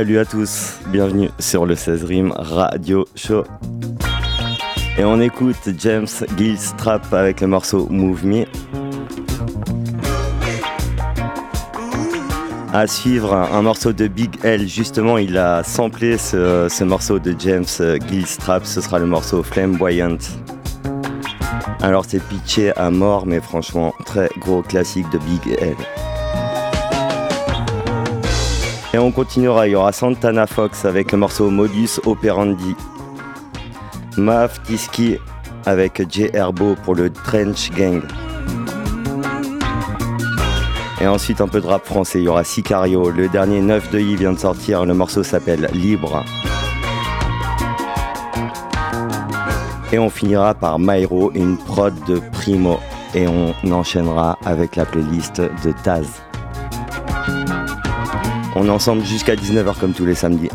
Salut à tous, bienvenue sur le 16 Rim Radio Show. Et on écoute James Gilstrap avec le morceau Move Me. À suivre un morceau de Big L, justement il a samplé ce, ce morceau de James Gilstrap, ce sera le morceau Flamboyant. Alors c'est pitché à mort mais franchement très gros classique de Big L. Et on continuera, il y aura Santana Fox avec le morceau Modus Operandi. Maf Tiski avec J Herbo pour le Trench Gang. Et ensuite un peu de rap français, il y aura Sicario, le dernier 9 de I vient de sortir, le morceau s'appelle Libre. Et on finira par Myro, une prod de Primo. Et on enchaînera avec la playlist de Taz. On est ensemble jusqu'à 19h comme tous les samedis.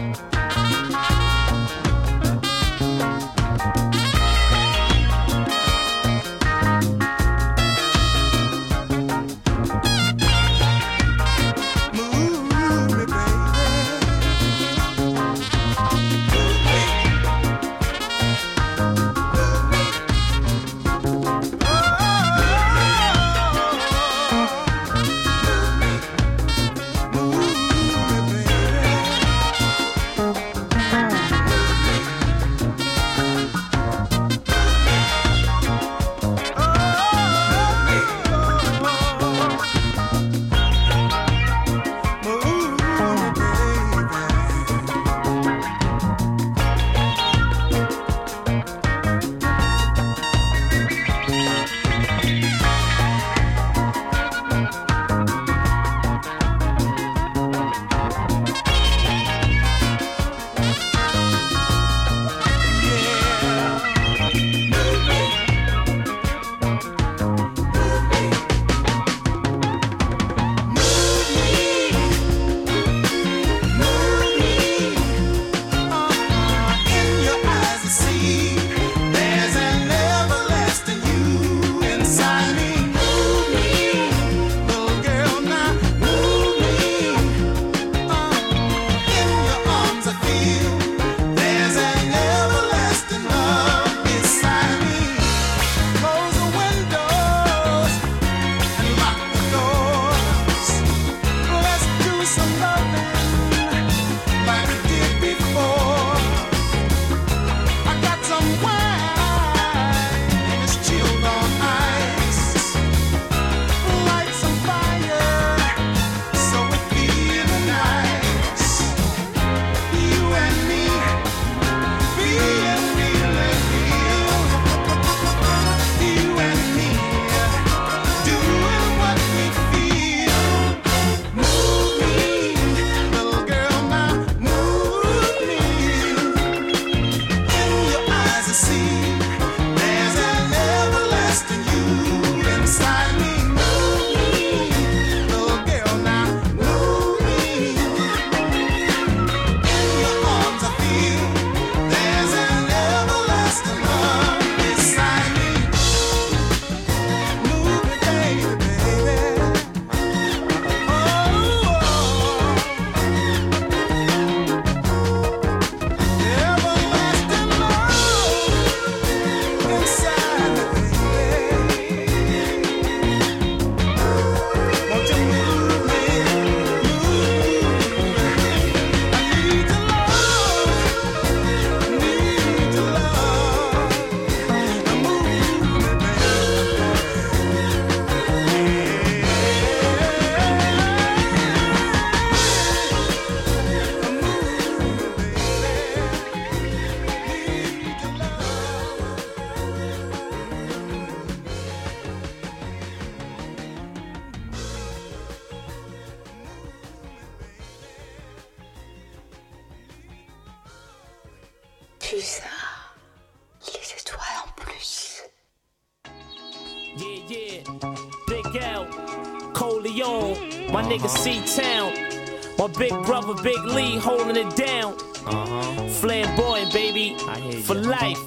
Big brother, Big Lee holding it down. Uh-huh. Flamboyant, baby. For life.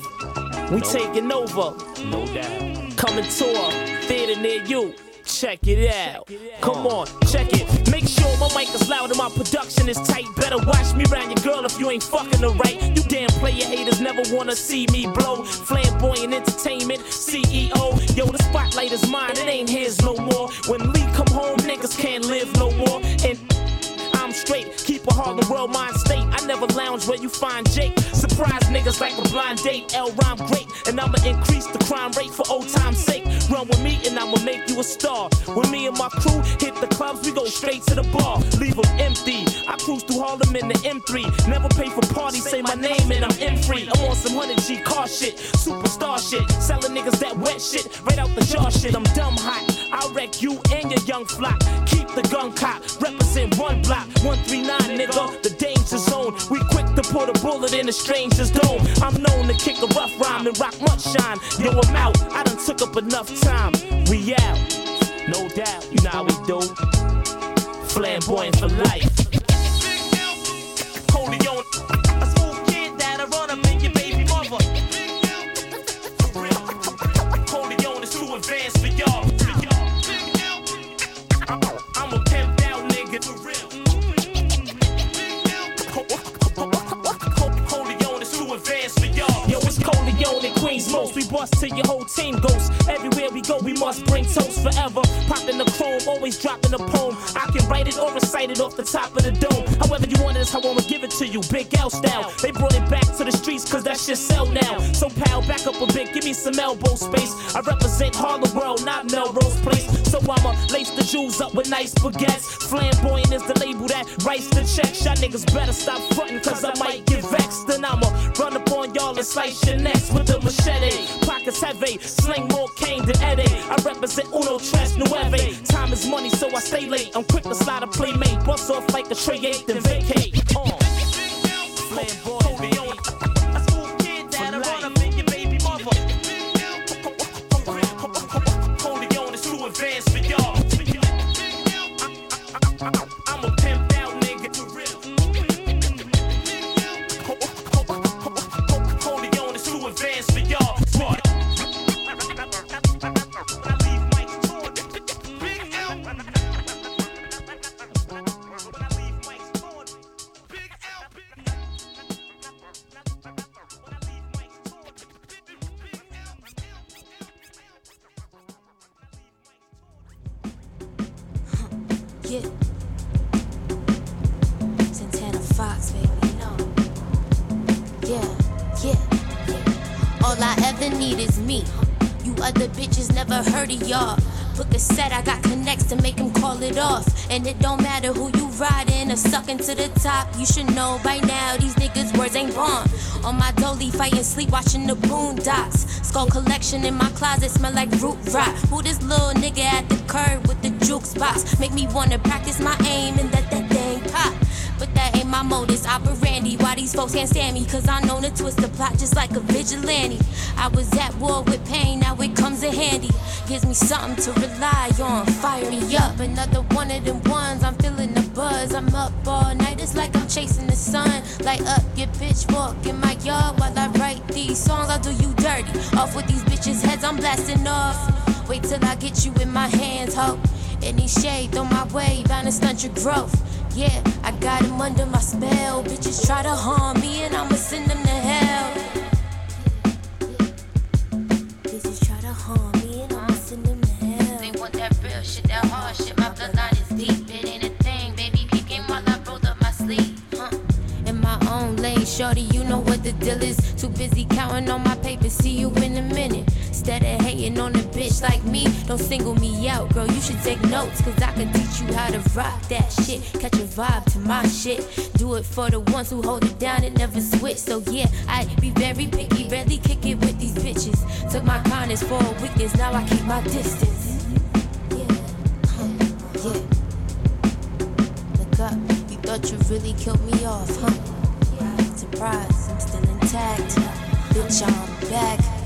We taking over. No doubt. Coming tour, theater near you. Check it out. Come on, check it. Sure my mic is loud and my production is tight. Better watch me around your girl if you ain't fucking the right. You damn player haters never wanna see me blow. Flamboyant entertainment, CEO. Yo, the spotlight is mine, it ain't his no more. When Lee come home, niggas can't live no more. And straight. Keep a Harlem world mind state. I never lounge where you find Jake. Surprise niggas like a blind date. L rhyme great. And I'ma increase the crime rate for old time's sake. Run with me and I'ma make you a star. When me and my crew hit the clubs, we go straight to the bar. Leave them empty. I cruise through Harlem in the M3. Never pay for parties, say my name and I'm M free. I'm on some 100G car shit. Superstar shit. Selling niggas that wet shit. Right out the jar shit. I'm dumb hot. I'll wreck you and your young flock. Keep the gun cop. Represent one block. 139, nigga, the danger zone. We quick to put a bullet in a stranger's dome. I'm known to kick a rough rhyme and rock much shine. Yo, I'm out. I done took up enough time. We out. No doubt, you know how we do. Flamboyant for life. Holy on. You. Big L style. They brought it back to the streets cause that shit sell now. So pal, back up a bit, give me some elbow space. I represent Harlem World, not Melrose Place. So I'ma lace the jewels up with nice baguettes. Flamboyant is the label that writes the checks. Y'all niggas better stop frontin' cause I might get vexed. Then I'ma run up on y'all and slice your necks with the machete. Pockets heavy, sling more cane than Eddie. I represent Uno Tres Nueve. Time is money, so I stay late. I'm quick to slide a playmate. Bust off like a tray eight, then vacate. And it don't matter who you riding or sucking to the top. You should know by now these niggas' words ain't born. On my dolly, fighting sleep, watching the boondocks. Skull collection in my closet smell like root rot. Who this little nigga at the curb with the jukes box? Make me wanna practice my aim and let that thing pop. Ain't my modus operandi. Why these folks can't stand me? Cause I know to twist the plot just like a vigilante. I was at war with pain, now it comes in handy. Gives me something to rely on. Fire me up, another one of them ones. I'm feeling the buzz. I'm up all night, it's like I'm chasing the sun. Light up your pitchfork in my yard while I write these songs. I'll do you dirty. Off with these bitches' heads, I'm blasting off. Wait till I get you in my hands, ho. Any shade, throw my way, bound to stunt your growth. Yeah, I got him under my spell. Bitches try to harm me, and I'ma send them to hell. Bitches try to harm me, and I'ma send them to hell. They want that real shit, that hard shit. My bloodline is deep. It ain't a thing, baby. Peeking while I rolled up my sleeve. Huh? in my own lane, shorty, you know what the deal is. Too busy counting on my paper, see you in a minute. Instead of hating on a bitch like me, don't single me out, girl. You should take notes, cause I can teach you how to rock that shit. Catch a vibe to my shit. Do it for the ones who hold it down and never switch. So yeah, I be very picky, rarely kick it with these bitches. Took my kindness for a weakness, now I keep my distance. Yeah, huh, yeah. Look up, you thought you really killed me off, huh? Surprise, I'm still intact. Bitch, I'm back.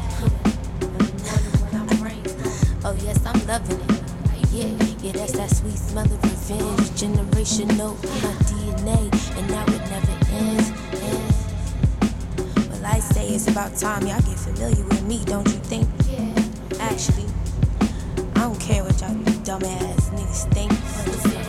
Oh yes, I'm loving it. Yeah, yeah, that's that sweet smell of revenge. Generational in my DNA, and now it never ends. ends. Well, I say it's about time y'all get familiar with me, don't you think? Actually, I don't care what y'all dumbass niggas think.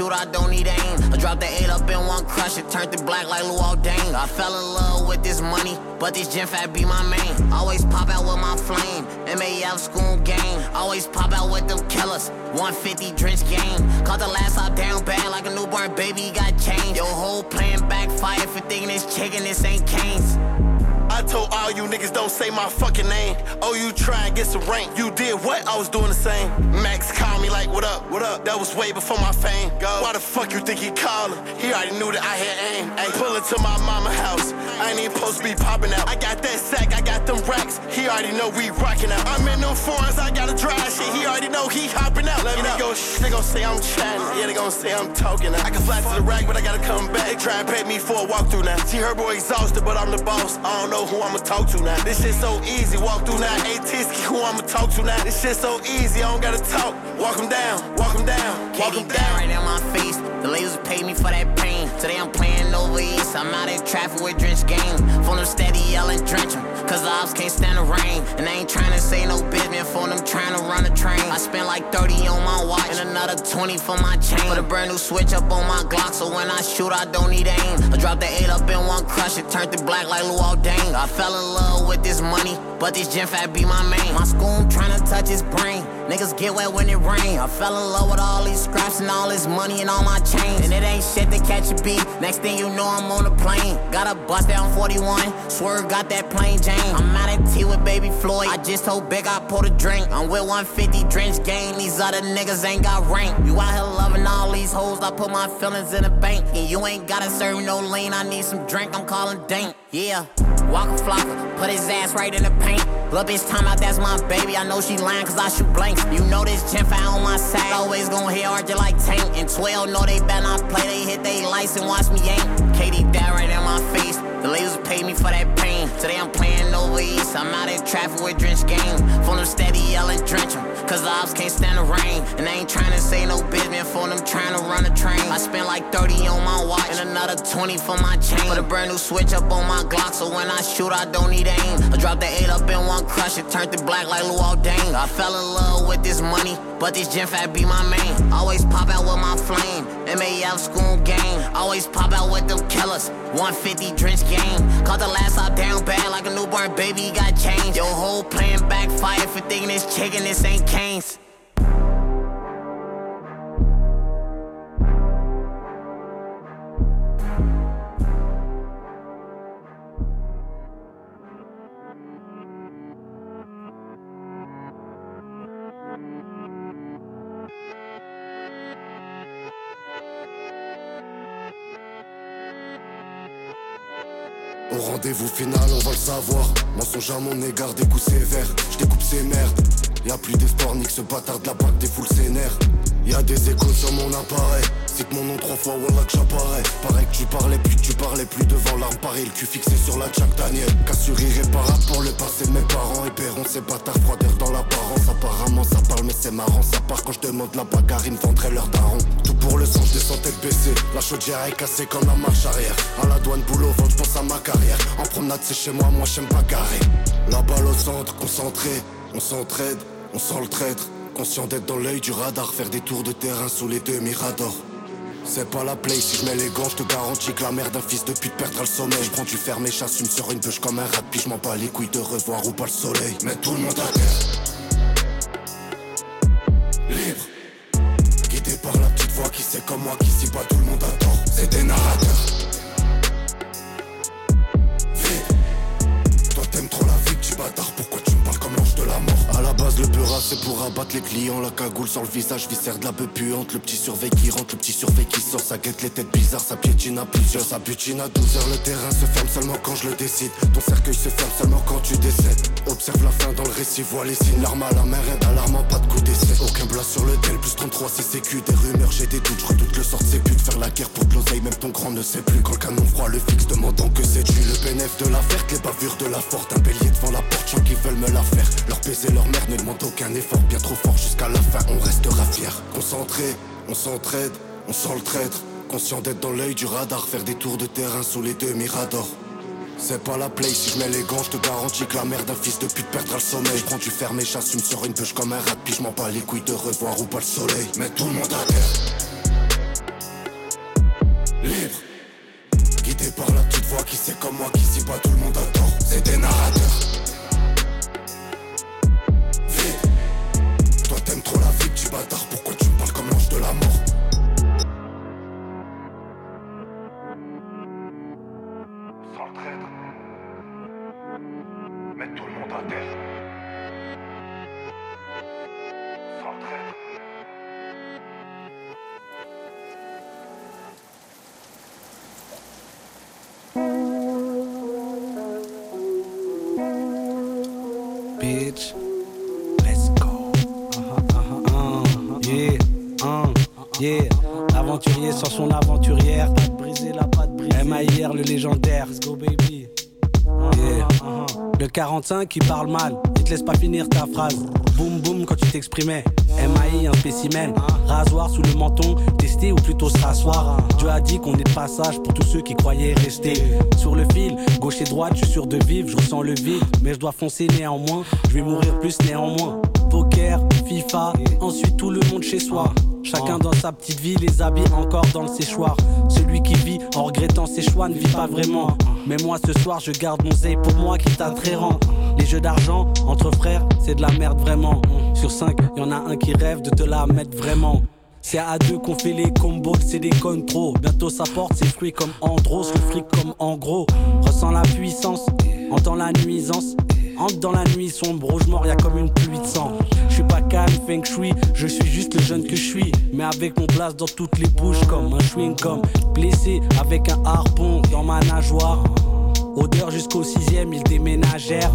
Shoot, I don't need aim. I dropped the 8 up in one crush. It turned to black like Luau Dane. I fell in love with this money. But this gym fat be my main. Always pop out with my flame. MAF school game. Always pop out with them killers. 150 drench game. Caught the last out down bad like a newborn baby got changed. Your whole plan backfired for thinking this chicken, this ain't Cane's. I told all you niggas don't say my fucking name. Oh, you try and get some rank. You did what? I was doing the same. Max called me like, what up? What up? That was way before my fame. Go. Why the fuck you think he called him? He already knew that I had aim. Ay, pull into my mama house. I ain't even supposed to be popping out. I got that sack, I got them racks. He already know we rocking out. I'm in them foreigns, I gotta drive shit. He already know he hopping out. Let me. Go, they gon' say I'm chatting. Yeah, they gon' say I'm talking. I can fly to the rack, but I gotta come back. They try and pay me for a walkthrough now. See her boy exhausted, but I'm the boss. I don't know who I'ma talk to now. This shit so easy. Walk through now. ATSky, who I'ma talk to now. This shit so easy. I don't gotta talk. Walk him down. Walk him down. Walk him died down. right in my face. The ladies pay me for that pain. Today I'm playing east. I'm out in traffic with drench game. Phone them steady yelling, drench 'em. Cause the ops can't stand the rain. And I ain't trying to say no business. Phone them trying to run a train. I spent like 30 on my watch and another 20 for my chain. Put a brand new switch up on my Glock. So when I shoot, I don't need aim. I dropped the 8 up in one crush. It turned to black like Luau Dane. I fell in love with this money. But this gym fat be my main. My school trying to touch his brain. Niggas get wet when it rain. I fell in love with all these scraps and all this money and all my chains. And it ain't shit to catch a beat. Next thing you know, I'm on a plane. Got a bust down 41. Swerve got that plain Jane. I'm out at tea with baby Floyd. I just told Big I pulled a drink. I'm with 150 drench game. These other niggas ain't got rank. You out here loving all these hoes. I put my feelings in the bank. And you ain't gotta serve no lean. I need some drink. I'm calling dank. Yeah. Walker flocker, put his ass right in the paint. Little bitch time out, that's my baby. I know she lying cause I shoot blanks. You know this foul on my side. Always gon' hit hard just like tank. And 12 know they better not play. They hit they lights and watch me aim. Katie right in my face. The ladies pay me for that pain. Today I'm playing over east. I'm out in traffic with drench game. Phone them steady yelling, drench 'em. Cause the ops can't stand the rain. And I ain't trying to say no business. Phone them trying to run a train. I spent like 30 on my watch and another 20 for my chain. Put a brand new switch up on my Glock. So when I shoot, I don't need aim. I dropped the 8 up in one crush. It turned to black like Luau Dane. I fell in love with this money. But this gym fat be my main. Always pop out with my flame. MAF school game. Always pop out with them killers. 150 drench game. Caught the last out down bad like a newborn baby got changed. Your whole plan backfired for thinking this chicken, this ain't Cane's. Au rendez-vous final, on va le savoir. Mensonge à mon égard, des coups sévères. Je découpe ces merdes. Y'a plus d'espoir, nique ce bâtard de la bague des foules sénères. Y'a des échos sur mon appareil. Cite mon nom trois fois, voilà que j'apparais. Pareil que tu parlais plus, tu parlais plus devant l'arme. Pareil, le cul fixé sur la Jack Daniel. Cassure irréparable pour le passé mes parents. Et ces bâtards froideurs dans l'apparence. Apparemment, ça parle, mais c'est marrant. Ça part quand je demande la bagarre, ils me vendraient leur daron. Tout pour le sang, je descends tête baissée. La chaudière est cassée comme la marche arrière. À la douane, boulot, ventre, je pense à ma carrière. En promenade, c'est chez moi, moi j'aime pas garer. La balle au centre, concentré. On s'entraide, on sent le traître. Conscient d'être dans l'œil du radar, faire des tours de terrain sous les deux miradors. C'est pas la play, si je mets les gants, je te garantis que la mère d'un fils de pute perdra le sommeil. Je prends du ferme et j'assume sur une bûche comme un rat, puis je m'en bats les couilles de revoir ou pas le soleil. Mets tout le monde à. Les clients. La cagoule sur le visage, viscère de la bœuf puante. Le petit surveille qui rentre, le petit surveille qui sort. Ça guette les têtes bizarres, ça piétine à plusieurs. Ça butine à 12 heures, le terrain se ferme seulement quand je le décide. Ton cercueil se ferme seulement quand tu décèdes. Observe la fin dans le récit, vois les signes. L'arme à la mer est alarmant, pas de coup d'essai. Aucun blas sur le tel, plus 33 c'est sécu. Des rumeurs, j'ai des doutes, je redoute le sort de ses buts. Faire la guerre pour de l'oseille, même ton grand ne sait plus. Quand le canon froid le fixe, demandant que c'est tu. Le bénéf de la verte, les bavures de la forte. Un bélier devant la porte, gens qui veulent me la faire. Leur baiser leur mère ne demande aucun effort. Bien trop jusqu'à la fin, on restera fier. Concentré, on s'entraide, on sent le traître. Conscient d'être dans l'œil du radar, faire des tours de terrain sous les deux miradors. C'est pas la play, si je mets les gants, je te garantis que la mère d'un fils de pute perdra le sommeil. Je prends du ferme et j'assume sur une pêche comme un rat, puis je m'en bats les couilles de revoir ou pas le soleil. Mets tout le monde à terre. Libre. Guidé par la petite voix qui sait comme moi qu'ici pas tout le monde 45 qui parle mal, il te laisse pas finir ta phrase. Boum boum quand tu t'exprimais. MAI, un spécimen. Rasoir sous le menton, tester ou plutôt se rasseoir. Dieu a dit qu'on est de passage pour tous ceux qui croyaient rester. Sur le fil, gauche et droite, je suis sûr de vivre, je ressens le vide. Mais je dois foncer néanmoins, je vais mourir plus néanmoins. Poker, FIFA, ensuite tout le monde chez soi. Chacun dans sa petite vie, les habits encore dans le séchoir. Celui qui vit en regrettant ses choix ne vit pas vraiment. Mais moi ce soir, je garde mon zeille pour moi qui t'attrairant. Les jeux d'argent entre frères, c'est de la merde vraiment. Sur 5, y en a un qui rêve de te la mettre vraiment. C'est à deux qu'on fait les combos, c'est des connes trop. Bientôt ça porte ses fruits comme Andros, le fric comme en gros. Ressens la puissance, entends la nuisance. Entre dans la nuit sombre, je a comme une pluie de sang. Je suis pas calme, feng shui, je suis juste le jeune que je suis. Mais avec mon place dans toutes les bouches, comme un chewing comme Blessé avec un harpon dans ma nageoire. Odeur jusqu'au sixième, ils déménagèrent.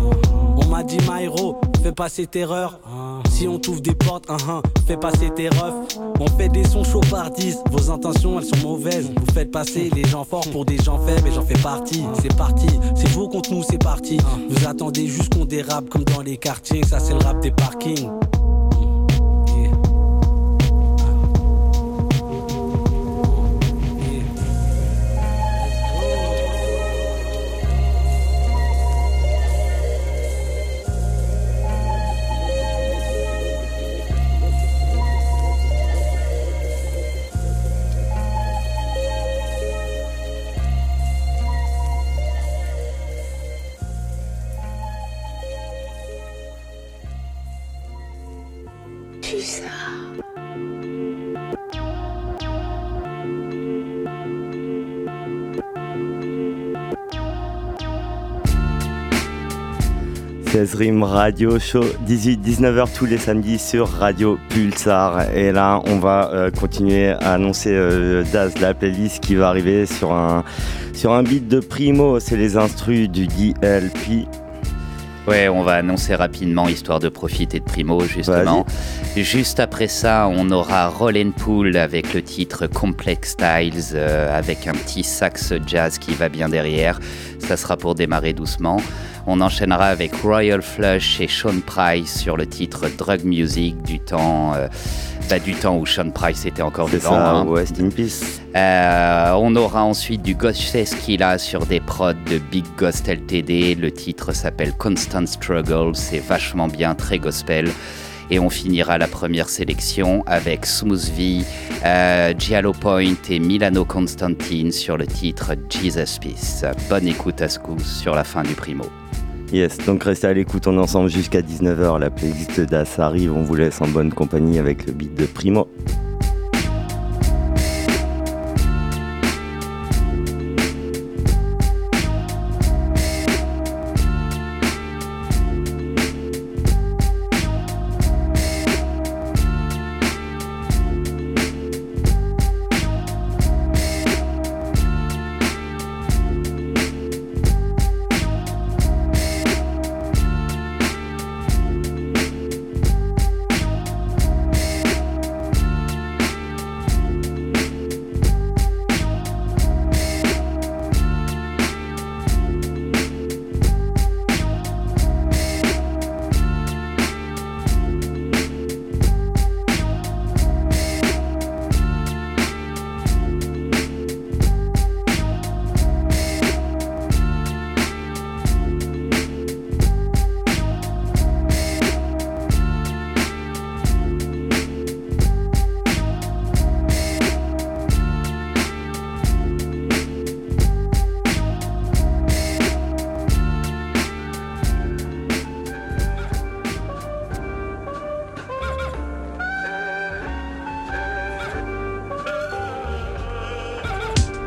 On m'a dit, Myro, fais pas ces terreurs. Si on t'ouvre des portes, un un, fais passer tes refs. On fait des sons 10, vos intentions elles sont mauvaises. Vous faites passer les gens forts pour des gens faibles et j'en fais partie. C'est parti, c'est vous contre nous, c'est parti. Vous attendez juste qu'on dérape comme dans les quartiers, ça c'est le rap des parkings. Radio Show 18-19h tous les samedis sur Radio Pulsar. Et là, on va euh, continuer à annoncer euh, Daz, la playlist qui va arriver sur un, sur un beat de Primo. C'est les instrus du DLP. Ouais, on va annoncer rapidement, histoire de profiter de Primo, justement. Juste après ça, on aura Roll Pool avec le titre Complex Styles, euh, avec un petit sax jazz qui va bien derrière. Ça sera pour démarrer doucement. On enchaînera avec Royal Flush et Sean Price sur le titre Drug Music du temps, euh, bah, du temps où Sean Price était encore vivant. ça, hein. West in Peace. Euh, on aura ensuite du Ghost Skilla sur des prods de Big Ghost LTD. Le titre s'appelle Constant Struggle. C'est vachement bien, très gospel. Et on finira la première sélection avec Smooth V, euh, Giallo Point et Milano Constantine sur le titre Jesus Peace. Bonne écoute à ce sur la fin du primo. Yes, donc restez à l'écoute, on ensemble jusqu'à 19h. La playlist d'As arrive, on vous laisse en bonne compagnie avec le beat de Primo.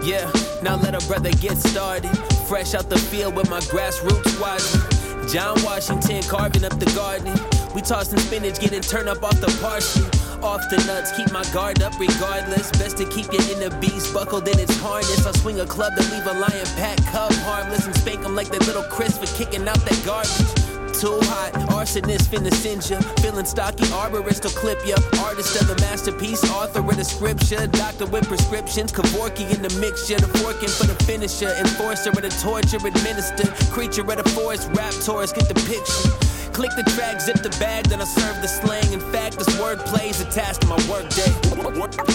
Yeah, now let a brother get started. Fresh out the field with my grassroots squad. John Washington carving up the garden. We tossing spinach, getting turned up off the parsley. Off the nuts, keep my guard up regardless. Best to keep you in the beast, buckled in its harness. I swing a club to leave a lion pack cub harmless and spank like that little Chris for kicking out that garbage too hot. Arsonist finna send ya. Feeling stocky, arborist will clip ya. Artist of the masterpiece, author of the scripture. Doctor with prescriptions, Kevorkian in the mixture. The forking for the finisher. Enforcer of the torture, administer. Creature of the forest, rap tourist, get the picture. Click the track, zip the bag, then I serve the slang. In fact, this wordplay is attached to my workday.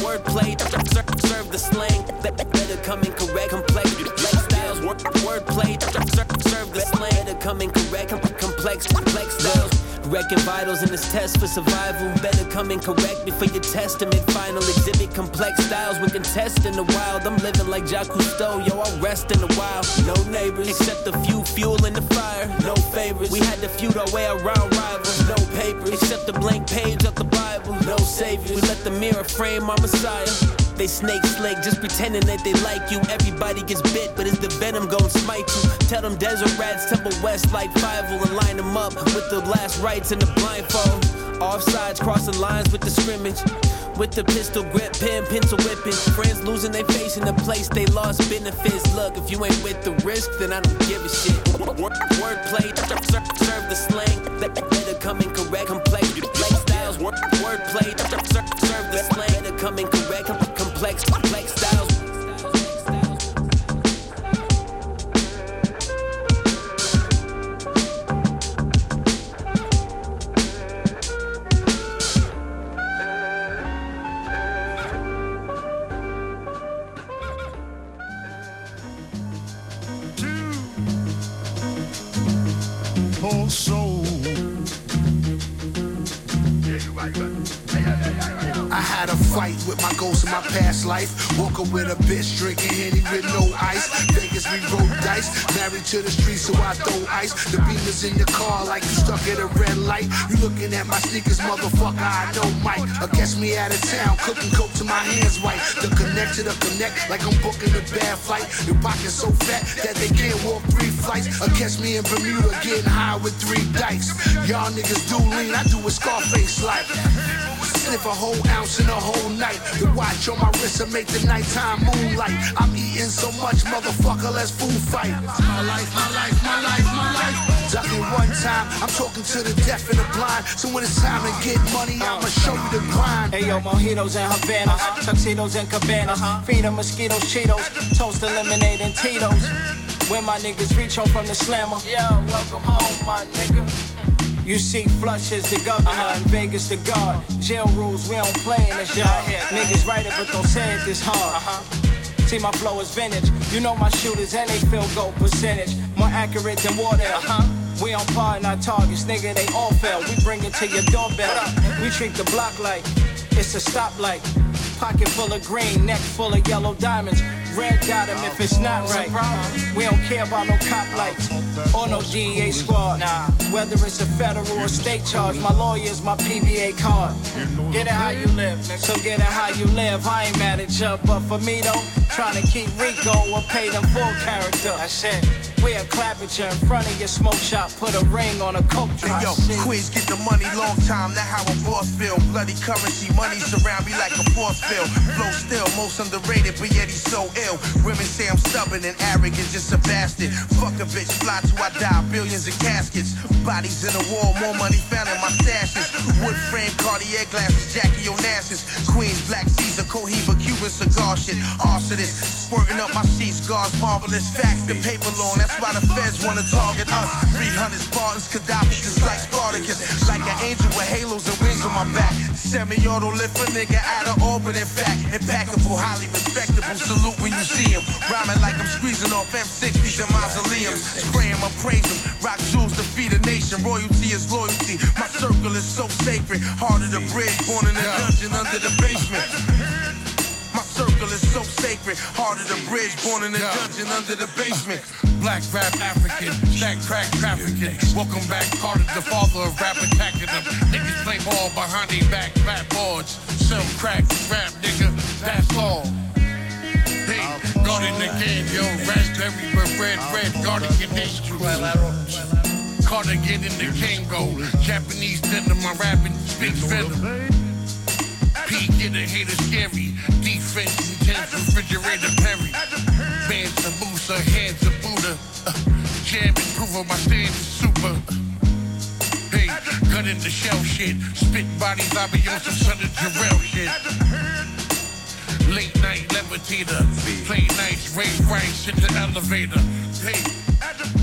Wordplay, serve the slang. Better come in correct, complex, styles. Wordplay, serve the slang. Better come in correct, complex, complex styles. Wrecking vitals in this test for survival. Better come in correct before your testament. Final exhibit complex styles when contest in the wild. I'm living like Jacques Cousteau, yo, I'll rest in the wild. No neighbors, except a few fuel in the fire. No favors, we had to feud our way around rivals. No papers, except the blank page of the Bible. No saviors, we let the mirror frame our Messiah. They snake slick, just pretending that they like you. Everybody gets bit, but it's the venom gon' smite you. Tell them desert rats, Temple West like five and line them up with the last rights and the blindfold. Offsides, crossing lines with the scrimmage. With the pistol grip, pen, pencil whipping. Friends losing their face in the place they lost benefits. Look, if you ain't with the risk, then I don't give a shit. Wordplay, serve the slang. Better come in correct, complex, complex styles. Wordplay, serve the slang. Better come in correct, complex, complex to the streets, so I throw ice. The beamers in your car like you stuck at a red light. You looking at my sneakers, motherfucker? I know Mike. I catch me out of town, cooking coke to my hands white. The connect to the connect, like I'm booking a bad flight. Your pockets so fat that they can't walk three flights. Or catch me in Bermuda getting high with three dice. Y'all niggas do lean, I do a Scarface like. Sniff a whole ounce in a whole night. The watch on my wrist and make the nighttime moonlight. I'm eating so much, motherfucker, let's food fight. My life, my life, my life, my life. Ducking one time, I'm talking to the deaf and the blind. So when it's time to get money, I'ma show you the grind. Hey yo, mojitos and Havanas, tuxedos and cabanas, feed 'em mosquitoes, Cheetos, toast lemonade and Tito's. When my niggas reach home from the slammer, yeah, welcome home, my nigga. You see flush as the governor in Vegas the guard. Jail rules, we don't play in this yard. Niggas write it, but don't say it this hard. Uh-huh. See my flow is vintage. You know my shooters and they field goal percentage. More accurate than water. Uh-huh. We on par in our targets, nigga, they all fail. We bring it to your doorbell. We treat the block like it's a stoplight. Pocket full of green, neck full of yellow diamonds. Red got 'em if it's not right. We don't care about no cop lights or no DEA squad. Nah, whether it's a federal or state charge, my lawyer's my PBA card. Get it how you live. So get it how you live. I ain't mad at you, but for me though, trying to keep Rico or pay them full character. That's it. We'll clap at you in front of your smoke shop, put a ring on a coke Hey drop. yo, Queens get the money long time, that how a boss feel. Bloody currency, money surround me like a force field. Flow still, most underrated, but yet he's so ill. Women say I'm stubborn and arrogant, just a bastard. Fuck a bitch, fly till I die, billions of caskets. Bodies in the wall, more money found in my stashes. Wood frame, Cartier glasses, Jackie Onassis. Queens, Black Caesar, Cohiba, Cuban cigar shit. Arsonist, squirting up my sheets, scars, marvelous facts. The paper long, that's why the feds wanna target us. 300 Spartans, Gaddafi, just like Spartacus. Like an angel with halos and wings on my back. Semi-auto lift a nigga out of orbit, in fact. Impeccable, highly respectable. Salute when you see him. Rhyming like I'm squeezing off M60s and mausoleums. Spray him, I praise him. Rock jewels defeat a nation. Royalty is loyalty. My circle is so sacred. Of the bridge, born in a dungeon under the basement. Circle is so sacred. Heart of the bridge, born in a dungeon under the basement. Black rap African, stack crack trafficking. Welcome back, Carter, the father of rap attacking them. Niggas play ball behind they back, fat boards. Sell crack, rap nigga, that's all. Hey, go the again, yo, raspberry, but red, red, cardigan issues. Cardigan in the Kango, Japanese denim, my rapping speaks venom. P get a hater scary, refrigerator Perry. Bands of Musa, hands of Buddha. Uh, jam and prove my stand is super. Hey, gun in the shell shit, spit bodies, I be on some son of Jarrell shit. Late night levitator, play nights, rave rice in the elevator. Hey.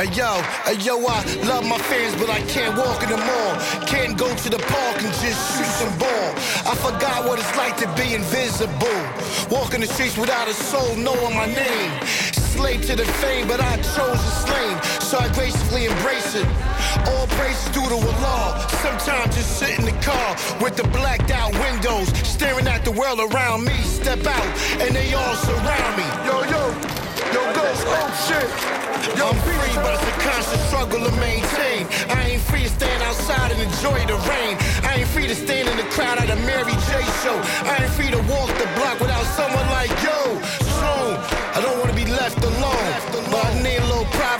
Yo, yo, I love my fans, but I can't walk in the mall. Can't go to the park and just shoot some ball. I forgot what it's like to be invisible. Walking the streets without a soul knowing my name. Slave to the fame, but I chose the slain, so I gracefully embrace it. All praise due to Allah. Sometimes just sit in the car with the blacked out windows, staring at the world around me. Step out, and they all surround me. Yo, yo, yo, go, oh shit. Yo, I'm free, but it's a constant struggle to maintain. I ain't free to stand outside and enjoy the rain. I ain't free to stand in the crowd at a Mary J show. I ain't free to walk the block without someone like yo. Soon, I don't wanna be left alone, but I need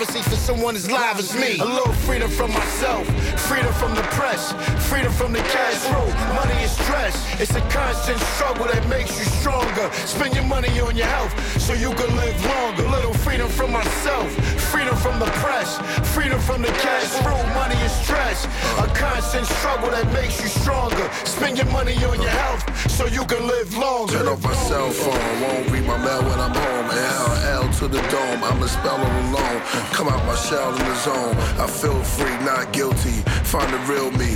privacy for someone as live as me. A little freedom from myself, freedom from the press, freedom from the cash row. Money is stress. It's a constant struggle that makes you stronger. Spend your money on your health so you can live longer. A little freedom from myself, freedom from the press, freedom from the cash row. Money is stress. A constant struggle that makes you stronger. Spend your money on your health so you can live longer. Turn off my cell phone, won't read my mail when I'm home. L to the dome, I'm a spell all alone. Come out my shell in the zone. I feel free, not guilty. Find the real me,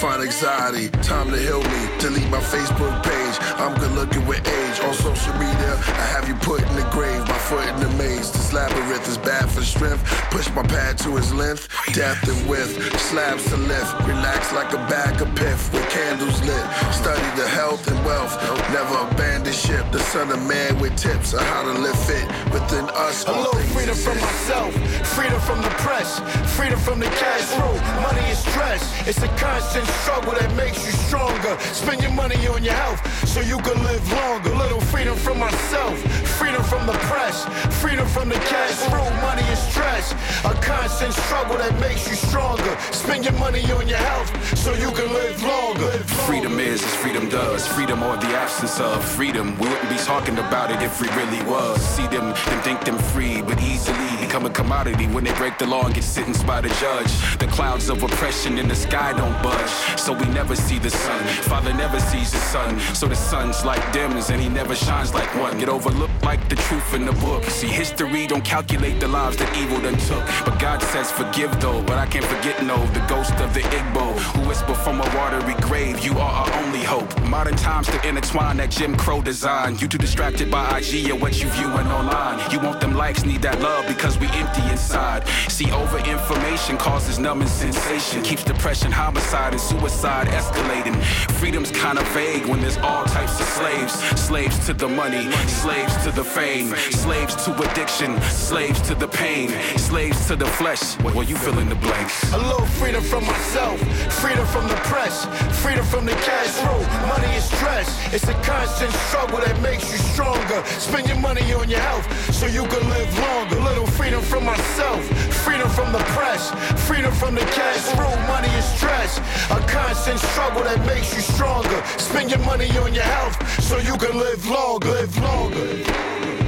find anxiety. Time to heal me. Delete my Facebook page. I'm good looking with age. On social media, I have you put in the grave. My foot in the maze. This labyrinth is bad for strength. Push my pad to its length. Depth and width. Slabs to lift. Relax like a bag of piff with candles lit. Study the health and wealth. Never abandon ship. The son of man with tips on how to live fit within us. A little freedom from myself, freedom from the press, freedom from the cash row. Money is stress. It's a constant struggle that makes you stronger. Spend your money on your health so you can live longer. Little freedom from myself, freedom from the press, freedom from the cash row. Money is stress. A constant struggle that makes you stronger. Spend your money on your health so you can live longer. Freedom is as freedom does. Freedom or the absence of freedom. We wouldn't be talking about it if we really was. See them and think them free, but easily become a commodity when they break the law and get sentenced by the judge. The clouds of oppression in the sky don't budge, so we never see the sun. Father never sees the sun, so the sun's like dims and he never shines like one. Get overlooked like the truth in the book. See, history don't calculate the lives that evil done took, but God says forgive though. But I can't forget no, the ghost of the Igbo who whisper from a watery grave. You are our only hope. Modern times to intertwine that Jim Crow design. You too distracted by IG and what you viewing online. You want them likes, need that love because we empty inside. See, over information causes numbing sensation, keeps depression, homicide, and suicide escalating. Freedom's kinda vague when there's all types of slaves. Slaves to the money, slaves to the fame, slaves to addiction, slaves to the pain, slaves to the flesh. Well, you fill in the blanks. A little freedom from myself, freedom from the press, freedom from the cash row. Money is stress. It's a constant struggle that makes you stronger. Spend your money on your health so you can live longer. A Little freedom from myself, freedom from the press, freedom from the cash row. Money is stress. A constant struggle that makes you stronger. Spend your money on your health so you can live longer. Live longer.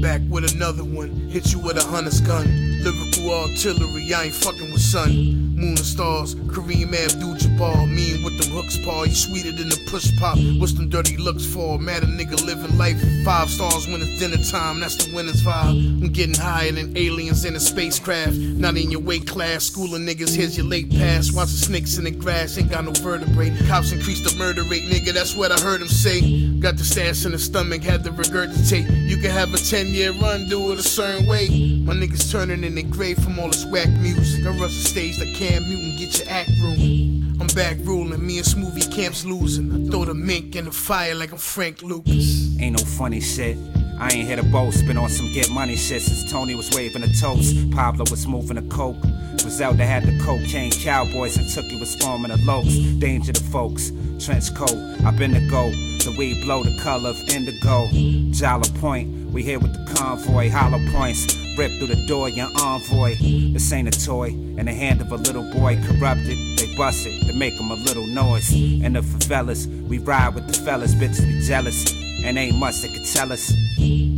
Back with another one, hit you with a hunter's gun. Lyrical artillery, I ain't fucking with sun. Moon and stars, Kareem Abdul-Jabbar. Mean with them hooks, paw. You sweeter than the push pop. What's them dirty looks for? Mad a nigga living life. Five stars when it's dinner time. That's the winner's vibe. I'm getting higher than aliens in a spacecraft. Not in your weight class. Schooling niggas, here's your late pass. Watch the snakes in the grass. Ain't got no vertebrae. Cops increase the murder rate, nigga. That's what I heard him say. Got the stash in the stomach, had to regurgitate. You can have a 10 year run, do it a certain way. My niggas turning in their grave from all this whack music. I rush the stage like Cam Newton, get your act room. I'm back ruling, me and Smoothie Camp's losing. I throw the mink in the fire like I'm Frank Lucas. Ain't no funny shit. I ain't hit a boast, been on some get money shit since Tony was waving a toast. Pablo was moving a coke. Griselda had the cocaine cowboys and Tookie was forming the lokes. Danger to folks, trench coat, I've been the go. The weed blow the color of indigo. Jala Point, we here with the convoy. Hollow points, rip through the door, your envoy. This ain't a toy, in the hand of a little boy corrupted. They bust it to make them a little noise. In the favelas, we ride with the fellas, bitches be jealous. And ain't much that could tell us.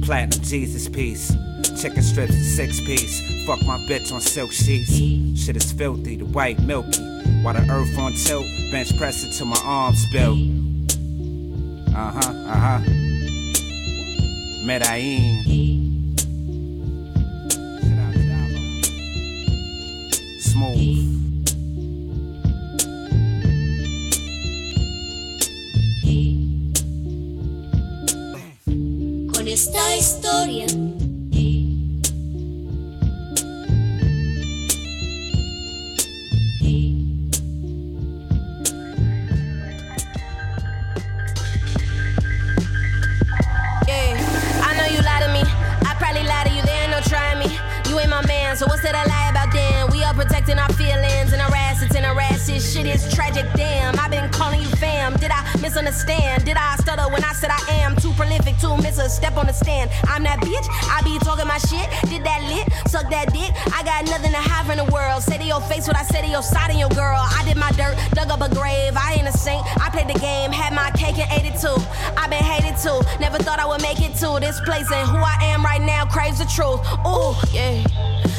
Platinum Jesus piece. Chicken strips six piece. Fuck my bitch on silk sheets. Shit is filthy, the white milky. While the earth on tilt, bench press it till my arms spill. Uh huh, uh huh. Medellin. Esta historia. Shit is tragic, damn. I've been calling you fam. Did I misunderstand? Did I stutter when I said I am too prolific to miss a step on the stand? I'm that bitch. I be talking my shit. Did that lit? Suck that dick. I got nothing to hide from the world. Say to your face what I said to your side and your girl. I did my dirt, dug up a grave. I ain't a saint. I played the game, had my cake and ate it too. i been hated too. Never thought I would make it to this place. And who I am right now craves the truth. Ooh, yeah.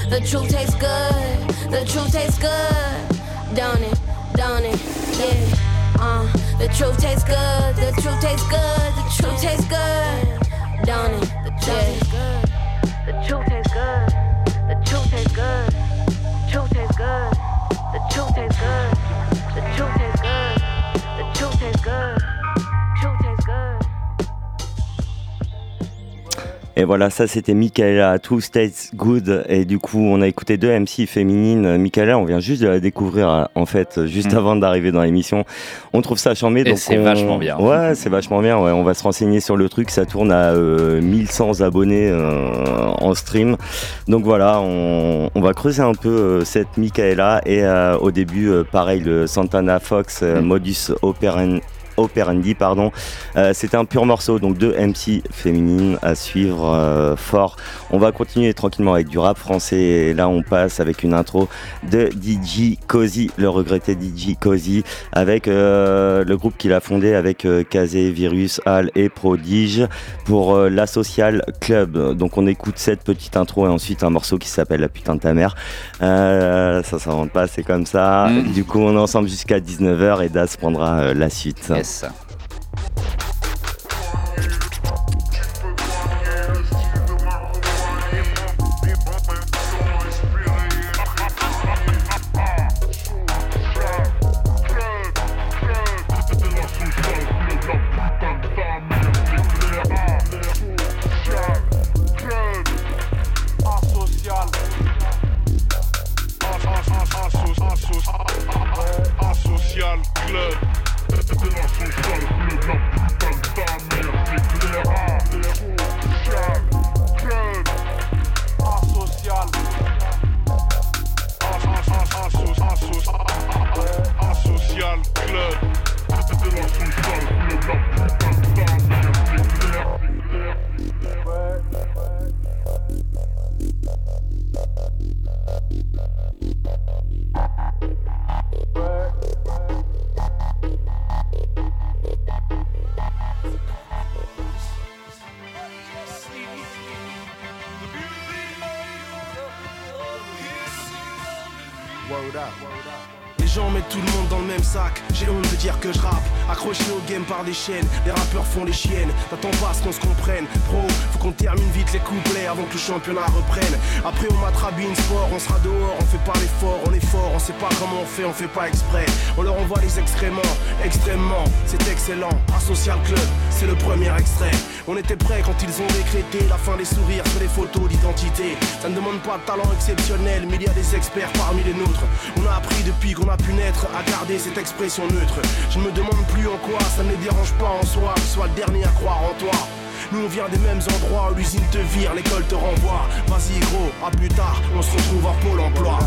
The truth tastes good. The truth tastes good. Don't it? Don't it? Yeah. Uh, the truth tastes good. The truth tastes good. The truth tastes good. Don't it? The Et voilà, ça c'était Michaela, Two States Good. Et du coup, on a écouté deux MC féminines. Michaela, on vient juste de la découvrir euh, en fait, juste Mm. avant d'arriver dans l'émission. On trouve ça. Et donc c'est on- vachement bien. Ouais, c'est vachement bien. Ouais. On va se renseigner sur le truc. Ça tourne à euh, 1100 abonnés euh, en stream. Donc voilà, on, on va creuser un peu euh, cette Michaela. Et euh, au début, euh, pareil, le Santana Fox, euh, Modus Operandi. Operandi, pardon. Euh, C'était un pur morceau, donc deux MC féminines à suivre euh, fort. On va continuer tranquillement avec du rap français. Et là, on passe avec une intro de DJ Cozy, le regretté DJ Cozy, avec euh, le groupe qu'il a fondé avec Kazé, Virus, Al et Prodige pour la Social Club. Donc, on écoute cette petite intro et ensuite un morceau qui s'appelle La putain de ta mère. Ça s'invente pas, c'est comme ça. Du coup, on est ensemble jusqu'à 19h et Das prendra la suite. Yes. Gens mettent tout le monde dans le même sac. J'ai honte de dire que je rappe. Accroché au game par des chaînes, les rappeurs font les chiennes. T'attends pas à ce qu'on se comprenne. Pro, faut qu'on termine vite les couplets avant que le championnat reprenne. Après, on matrabine sport, on sera dehors, on fait pas l'effort, on est fort, on sait pas comment on fait, on fait pas exprès. On leur envoie les excréments, extrêmement, c'est excellent. Asocial Club, c'est le premier extrait. On était prêts quand ils ont décrété la fin des sourires sur les photos d'identité. Ça ne demande pas de talent exceptionnel, mais il y a des experts parmi les nôtres. On a appris depuis qu'on a pu naître à garder cette expression neutre. Je ne me demande plus en quoi, ça ne dérange pas en soi, sois le dernier à croire en toi. Nous on vient des mêmes endroits, l'usine te vire, l'école te renvoie. Vas-y gros, à plus tard, on se retrouve à Pôle emploi.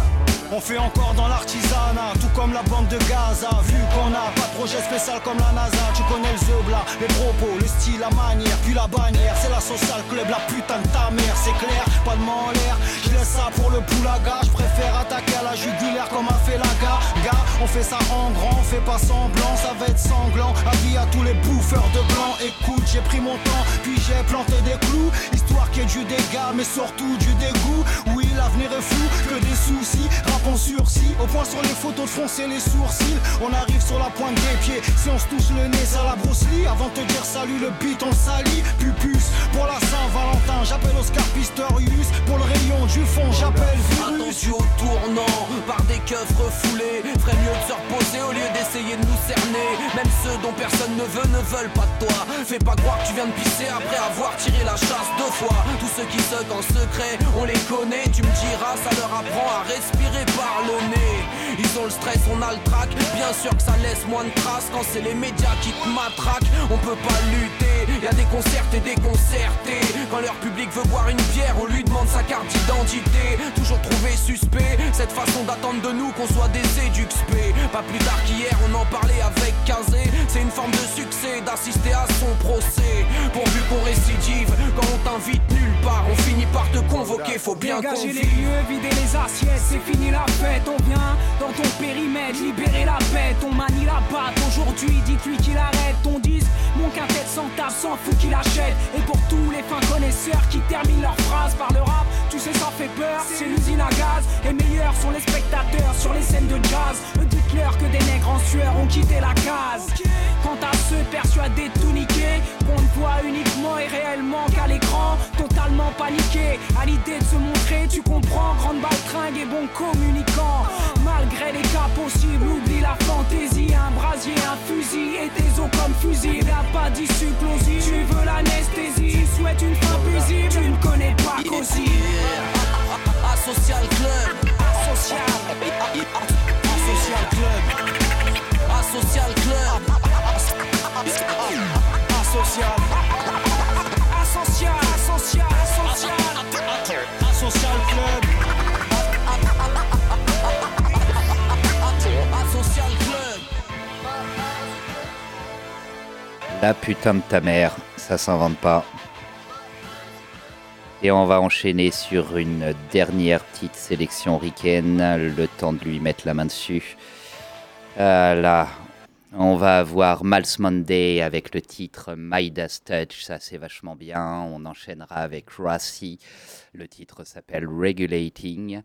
On fait encore dans l'artisanat, tout comme la bande de Gaza. Vu qu'on a pas de projet spécial comme la NASA, tu connais le zeubla, les propos, le style, la manière, puis la bannière. C'est la social club, la putain de ta mère, c'est clair, pas de en l'air. Je laisse ça pour le poulaga, je préfère attaquer à la jugulaire comme a fait la gars. Gars, on fait ça en grand, on fait pas semblant, ça va être sanglant. Avis à tous les bouffeurs de blanc, écoute, j'ai pris mon temps, puis j'ai planté des clous, histoire qu'il y ait du dégât, mais surtout du dégoût. Oui, l'avenir est fou, que des soucis, au point sur les photos de froncer les sourcils. On arrive sur la pointe des pieds, si on se touche le nez, ça la Bruce. Avant de te dire salut, le beat on salit. Pupus, pour la Saint-Valentin, j'appelle Oscar Pistorius. Pour le rayon du fond, j'appelle virus. Attention au tournant, par des keufs refoulés. Ferait mieux de se reposer au lieu d'essayer de nous cerner. Même ceux dont personne ne veut ne veulent pas de toi. Fais pas croire que tu viens de pisser après avoir tiré la chasse deux fois. Tous ceux qui suck en secret, on les connaît. Tu me diras, ça leur apprend à respirer par le nez. Ils ont le stress, on a le trac. Bien sûr que ça laisse moins de traces quand c'est les médias qui te matraquent. On peut pas lutter, y a des concerts et des concertés. Quand leur public veut boire une bière, on lui demande sa carte d'identité. Toujours trouvé suspect, cette façon d'attendre de nous qu'on soit des éduxpés. Pas plus tard qu'hier, on en parlait avec 15 C'est une forme de succès d'assister à son procès. Pourvu qu'on récidive, quand on t'invite nulle part, on finit par te convoquer, faut bien Dégager les lieux, vider les assiettes, c'est fini la fête. On vient dans ton périmètre, libérer la bête. On manie la patte. Aujourd'hui, dites-lui qu'il arrête ton disque. Mon quintet sans table, s'en fout qu'il achète. Et pour tous les fins connaisseurs qui terminent leur phrase par le rap, tu sais, ça fait peur. C'est l'usine à gaz. Et meilleurs sont les spectateurs sur les scènes de jazz. Dites-leur que des nègres en sueur ont quitté la case. Quant à ceux persuadés de tout niquer, qu'on ne voit uniquement et réellement qu'à l'écran, totalement paniqué. À l'idée de se montrer, tu comprends, grande baltringue et bon communicant. Malgré les cas possibles, oublie la fantaisie. Un brasier, un fusil et tes os comme fusil. Y'a pas d'issue plausible. Tu veux l'anesthésie, souhaite une fin paisible. Tu ne connais pas Cosi. Asocial Club. Asocial. Asocial Club. Asocial Club. Asocial. Asocial, asocial, asocial. Asocial La putain de ta mère, ça s'invente pas. Et on va enchaîner sur une dernière petite sélection ricaine, le temps de lui mettre la main dessus. Euh, là, on va avoir Miles Monday avec le titre Midas Touch, ça c'est vachement bien. On enchaînera avec Rassi, le titre s'appelle Regulating.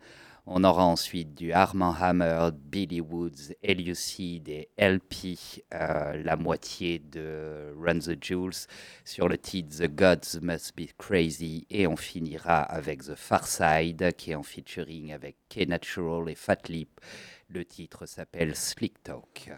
On aura ensuite du Armand Hammer, Billy Woods, Eliucid et LP, euh, la moitié de Run the Jewels, sur le titre The Gods Must Be Crazy. Et on finira avec The Far Side, qui est en featuring avec K-Natural et Fat Lip. Le titre s'appelle Slick Talk.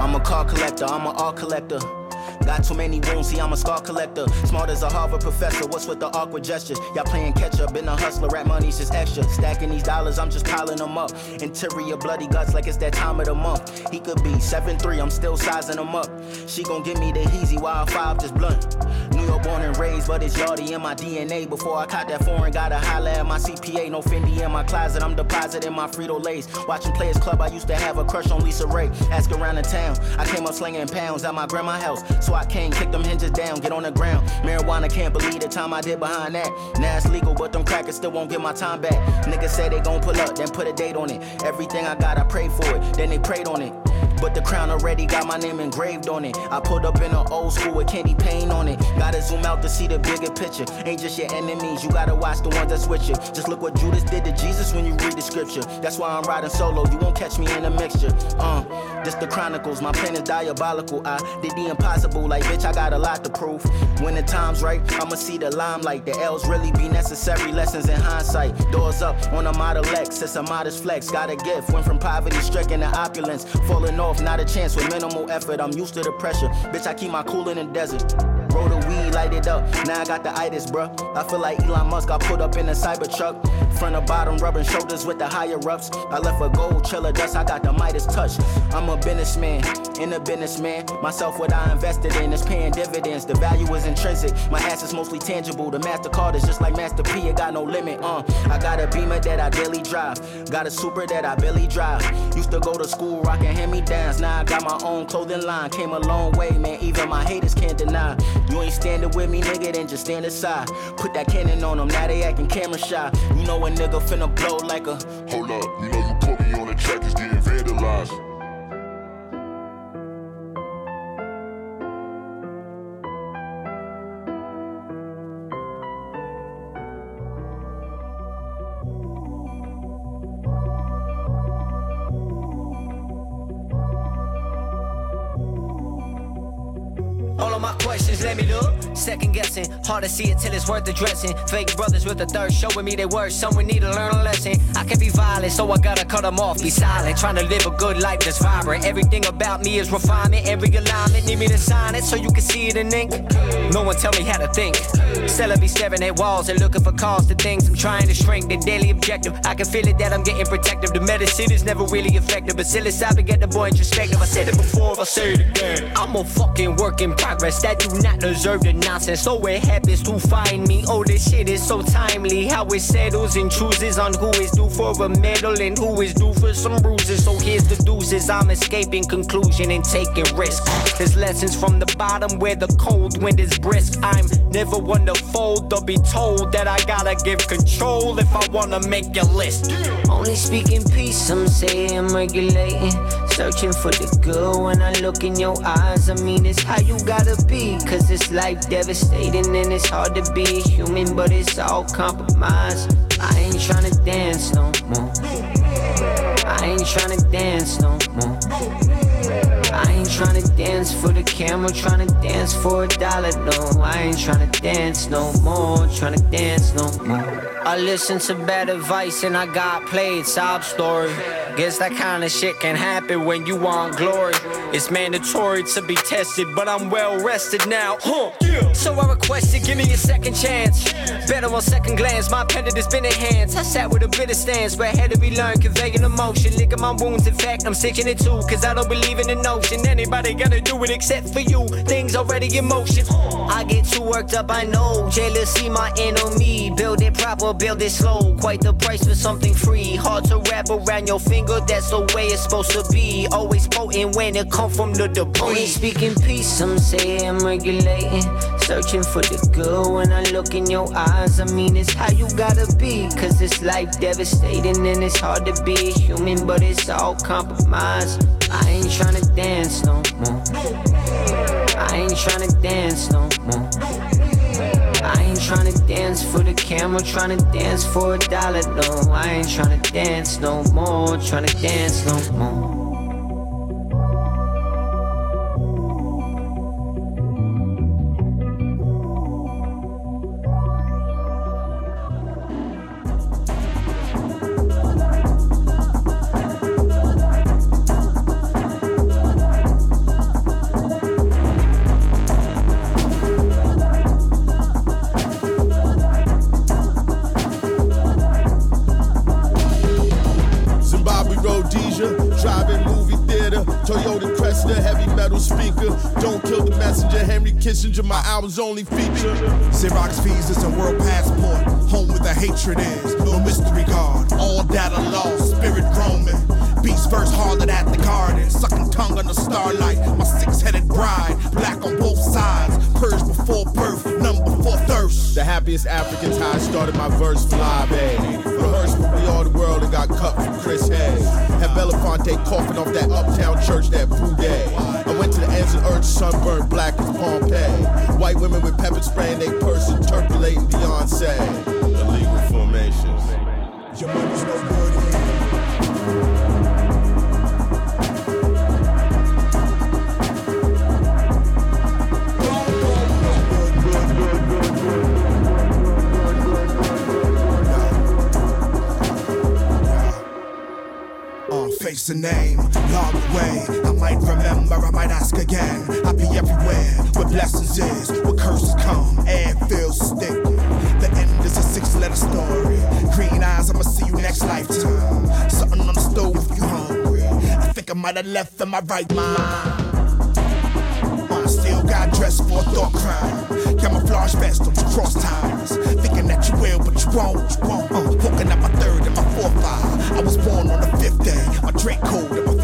I'm a car collector, I'm a art collector. Got too many wounds, see I'm a scar collector. Smart as a Harvard professor, what's with the awkward gestures? Y'all playing catch up, been a hustler, rap money's just extra. Stacking these dollars, I'm just piling them up. Interior bloody guts like it's that time of the month. He could be 7'3, I'm still sizing him up. She gon' give me the heezy while five just blunt. New York born and raised, but it's Yardy in my DNA. Before I caught that foreign, gotta holla at my CPA. No Fendi in my closet, I'm depositing my Frito Lays. Watching Players Club, I used to have a crush on LisaRaye. Ask around the town, I came up slinging pounds at my grandma's house. So I can't kick them hinges down, get on the ground. Marijuana can't believe the time I did behind that. Now it's legal, but them crackers still won't get my time back. Niggas say they gon' pull up, then put a date on it. Everything I got, I prayed for it, then they prayed on it. But the crown already got my name engraved on it. I put up in an old school with candy paint on it. Gotta zoom out to see the bigger picture. Ain't just your enemies, you gotta watch the ones that's with you. Just look what Judas did to Jesus when you read the scripture. That's why I'm riding solo, you won't catch me in a mixture. Uh, this the chronicles, my pen is diabolical. I did the impossible, like bitch, I got a lot to prove. When the time's right, I'ma see the limelight. The L's really be necessary lessons in hindsight. Doors up on a Model X, it's a modest flex. Got a gift, went from poverty stricken to opulence. Falling off, not a chance with minimal effort. I'm used to the pressure. Bitch, I keep my cool in the desert. Weed, light it up. Now I got the itis, bruh. I feel like Elon Musk, I pulled up in a Cybertruck. Front to bottom, rubbing shoulders with the higher ups. I left a gold chiller dust, I got the Midas touch. I'm a businessman, in a businessman. Myself, what I invested in is paying dividends. The value is intrinsic, my ass is mostly tangible. The MasterCard is just like Master P, it got no limit, uh. I got a beamer that I daily drive, got a super that I barely drive. Used to go to school rocking hand me downs, now I got my own clothing line. Came a long way, man, even my haters can't deny. You ain't standing with me, nigga, then just stand aside. Put that cannon on them, now they acting camera shy. You know a nigga finna blow like a. Hold up, you know you put me on the track, it's getting vandalized. All of my questions, let me look. Second guessing, hard to see it till it's worth addressing. Fake brothers with a third showing me they worse. Someone need to learn a lesson. I can be violent, so I gotta cut them off. Be silent, trying to live a good life that's vibrant. Everything about me is refinement. Every alignment need me to sign it so you can see it in ink. No one tell me how to think. Still, I be staring at walls and looking for cause to things I'm trying to shrink. The daily objective, I can feel it that I'm getting protective. The medicine is never really effective, but psilocybin get the boy introspective. I said it before, I say it again. I'm a fucking work in progress that do not deserve the So it happens to find me. Oh, this shit is so timely. How it settles and chooses on who is due for a medal and who is due for some bruises. So here's the deuces. I'm escaping conclusion and taking risks. There's lessons from the bottom where the cold wind is brisk. I'm never one to fold or be told that I gotta give control if I wanna make your list. Only speaking peace, I'm saying I'm regulating. Searching for the good when I look in your eyes. I mean, it's how you gotta be. Cause it's life devastating and it's hard to be human, but it's all compromise. I ain't tryna dance no more. I ain't tryna dance no more. I ain't tryna dance for the camera, tryna dance for a dollar. No, I ain't tryna dance no more, tryna dance no more. I listen to bad advice and I got played sob story. Guess that kind of shit can happen when you want glory. It's mandatory to be tested, but I'm well rested now. Huh. So I requested, give me a second chance. Better on second glance, my pen has been in hands. I sat with a bitter stance, but had to be learned, conveying emotion. Licking my wounds, in fact, I'm sticking it too. Cause I don't believe in the notion. Anybody gotta do it except for you. Things already in motion. I get too worked up, I know. Jealousy, my enemy. Build it proper, build it slow. Quite the price for something free. Hard to wrap around your finger, that's the way it's supposed to be. Always potent when it come from the debris. Speaking peace, I'm saying I'm regulating. Searching for the good when I look in your eyes. I mean, it's how you gotta be. Cause it's life devastating and it's hard to be human, but it's all compromise. I ain't tryna dance no more. I ain't tryna dance no more. I ain't tryna dance for the camera, tryna dance for a dollar. No, I ain't tryna dance no more, tryna dance no more. My album's only feature. Xerox visas and world passport. Home with the hatred is. No mystery guard. All data lost. Spirit roaming. Beast verse harlot at the garden. Sucking tongue under starlight. My six headed bride. Black on both sides. Purge before birth. Number before thirst. The happiest Africans, how I started my verse fly, babe. Eh? Rehearsed with me all the world and got cut from Chris Hay. Had Belafonte coughing off that uptown church that day. Went to the of earth, sunburned black as Pompeii. White women with pepper spray in their purse interpolating Beyonce. Illegal formations. Your money's no good. Uh, face the name, long way. I might remember, I might ask again. I be everywhere where blessings is, where curses come. Air feels thick. The end is a six letter story. Green eyes, I'ma see you next lifetime. Something on the stove if you hungry. I think I might have left in my right mind. Uh, still got dressed for a thought crime. Camouflage vest, you cross times. Thinking that you will, but you won't. You won't. Uh, hooking up my third and my fourth fire. I was born on the fifth day. My drink cold and my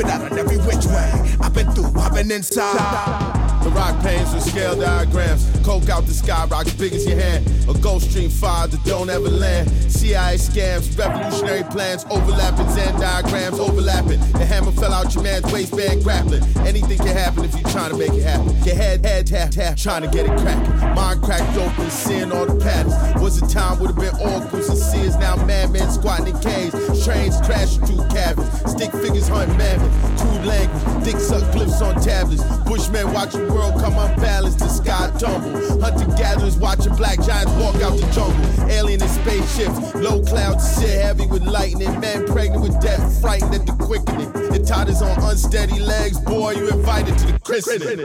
fried. Out on every which way. I've been through, I've been inside. The rock panes with scale diagrams. Coke out the sky, rock big as your hand. A ghost Stream fire that don't ever land. CIA scams, revolutionary plans, overlapping Venn diagrams, overlapping. The hammer fell out your man's waistband grappling. Anything can happen if you're trying to make it happen. Your head, head, tap, tap, trying to get it cracking. Mind cracked open, seeing all the patterns. Was a time would have been all goose and seers, now madmen squatting in caves. Trains crashing through cabins. Stick figures hunt mammoth. Crude language, dick suck glyphs on tablets. Bushmen watching world come unbalanced, the sky tumble. Hunter gatherers watching black giants walk out the jungle. Alien in spaceships, low clouds sit heavy with lightning. Men pregnant with death, frightened at the quickening. The toddlers on unsteady legs, boy, you invited to the christening.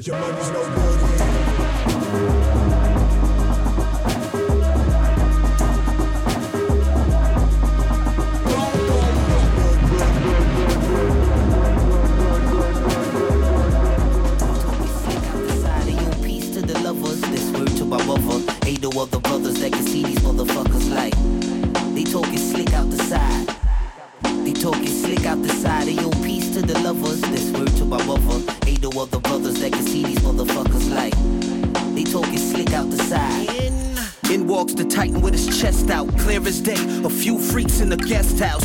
Your money's no good. To my mother. Ain't no other brothers that can see these motherfuckers like. They talking slick out the side. They talking slick out the side you, peace to the lovers. This word to my mother. Ain't no other brothers that can see these motherfuckers like. They talking slick out the side. In walks the titan with his chest out, clear as day. A few freaks in the guest house.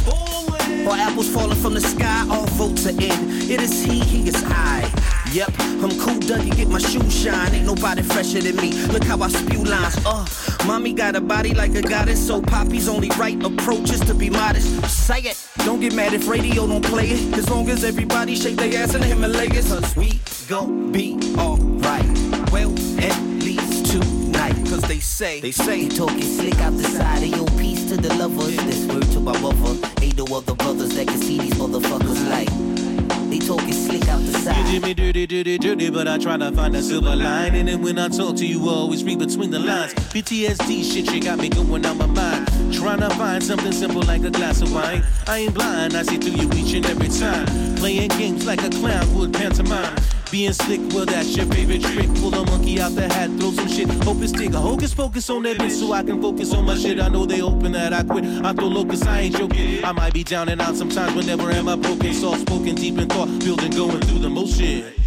Or apples falling from the sky, all votes are in. It is he, he is I. Yep, I'm cool, Dougie, get my shoes shine. Ain't nobody fresher than me. Look how I spew lines. Uh, mommy got a body like a goddess, so Poppy's only right approach is to be modest. Say it. Don't get mad if radio don't play it. As long as everybody shake their ass in the Himalayas. Cause we gon' be alright. Well, at least tonight. Cause they say, they say, talking slick out the side of your piece to the lovers. This word to my mother. Ain't no other brothers that can see these motherfuckers like. They talking slick out the You side. did me dirty, dirty, dirty, but I try to find a silver lining. And when I talk to you, always read between the lines. PTSD shit, you got me going out my mind. Trying to find something simple like a glass of wine. I ain't blind, I see through you each and every time. Playing games like a clown would pantomime. Being slick, well, that's your favorite trick. Pull a monkey out the hat, throw some shit. Hope it's stick. Hocus focus on that bitch so I can focus on my shit. I know they open that I quit. I throw locust, I ain't joking. I might be down and out sometimes whenever am I broken. Soft spoken, deep in thought, building, going through the motion.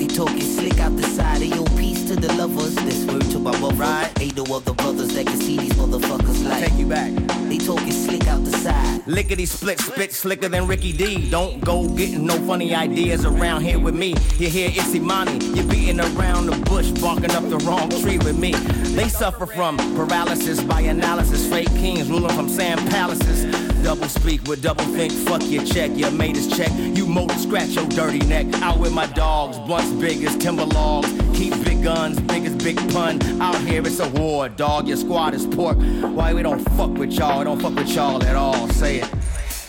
They talking slick out the side of your piece to the lovers. This word to my mother. Right. Ain't no other brothers that can see these motherfuckers like. Take you back. They talking slick out the side. Lickety split, spit slicker than Ricky D. Don't go getting no funny ideas around here with me. You hear Itsy Money, you're beating around the bush, barking up the wrong tree with me. They suffer from paralysis by analysis. Fake kings ruling from sand palaces. Double speak with double think, fuck your check, your mate is check. You motor scratch your dirty neck. Out with my dogs, blunts big as timber logs. Keep big guns, big as big pun. Out here it's a war, dog. Your squad is pork. Why we don't fuck with y'all? Don't fuck with y'all at all. Say it.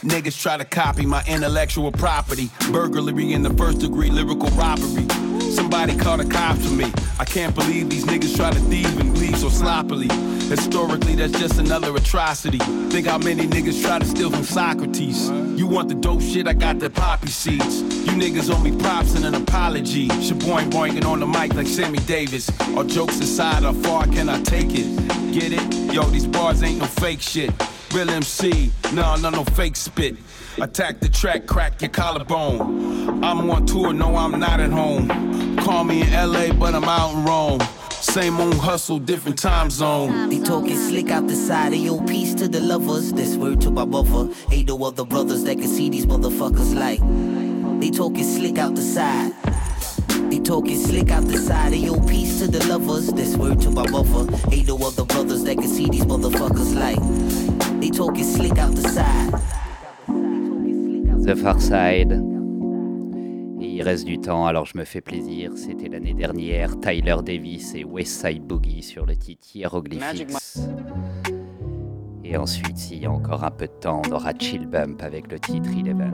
Niggas try to copy my intellectual property. Burglary in the first degree, lyrical robbery. Somebody call the cops for me. I can't believe these niggas try to thieve and bleed so sloppily. Historically, that's just another atrocity. Think how many niggas try to steal from Socrates. You want the dope shit, I got the poppy seeds. You niggas owe me props and an apology. Shaboing boinging on the mic like Sammy Davis. All jokes aside, how far can I take it? Get it? Yo, these bars ain't no fake shit. Real MC, no, no, no fake spit. Attack the track, crack your collarbone. I'm on tour, no, I'm not at home. Call me in LA, but I'm out in Rome. Same old hustle, different time zone. They talking slick out the side of your piece to the lovers. This word to my mother. Ain't no other brothers that can see these motherfuckers like. They talking slick out the side. They talking slick out the side of your piece to the lovers. This word to my mother. Ain't no other brothers that can see these motherfuckers like. They talking slick out the side. The Far Side. il reste du temps, alors je me fais plaisir. C'était l'année dernière, Tyler Davis et West Side Boogie sur le titre Hieroglyphics. Et ensuite, s'il y a encore un peu de temps, on aura Chill Bump avec le titre Eleven.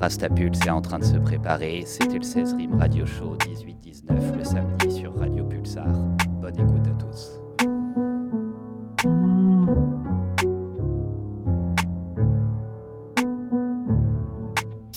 Rastapulse est en train de se préparer. C'était le 16 Rim Radio Show 18-19 le samedi sur Radio Pulsar.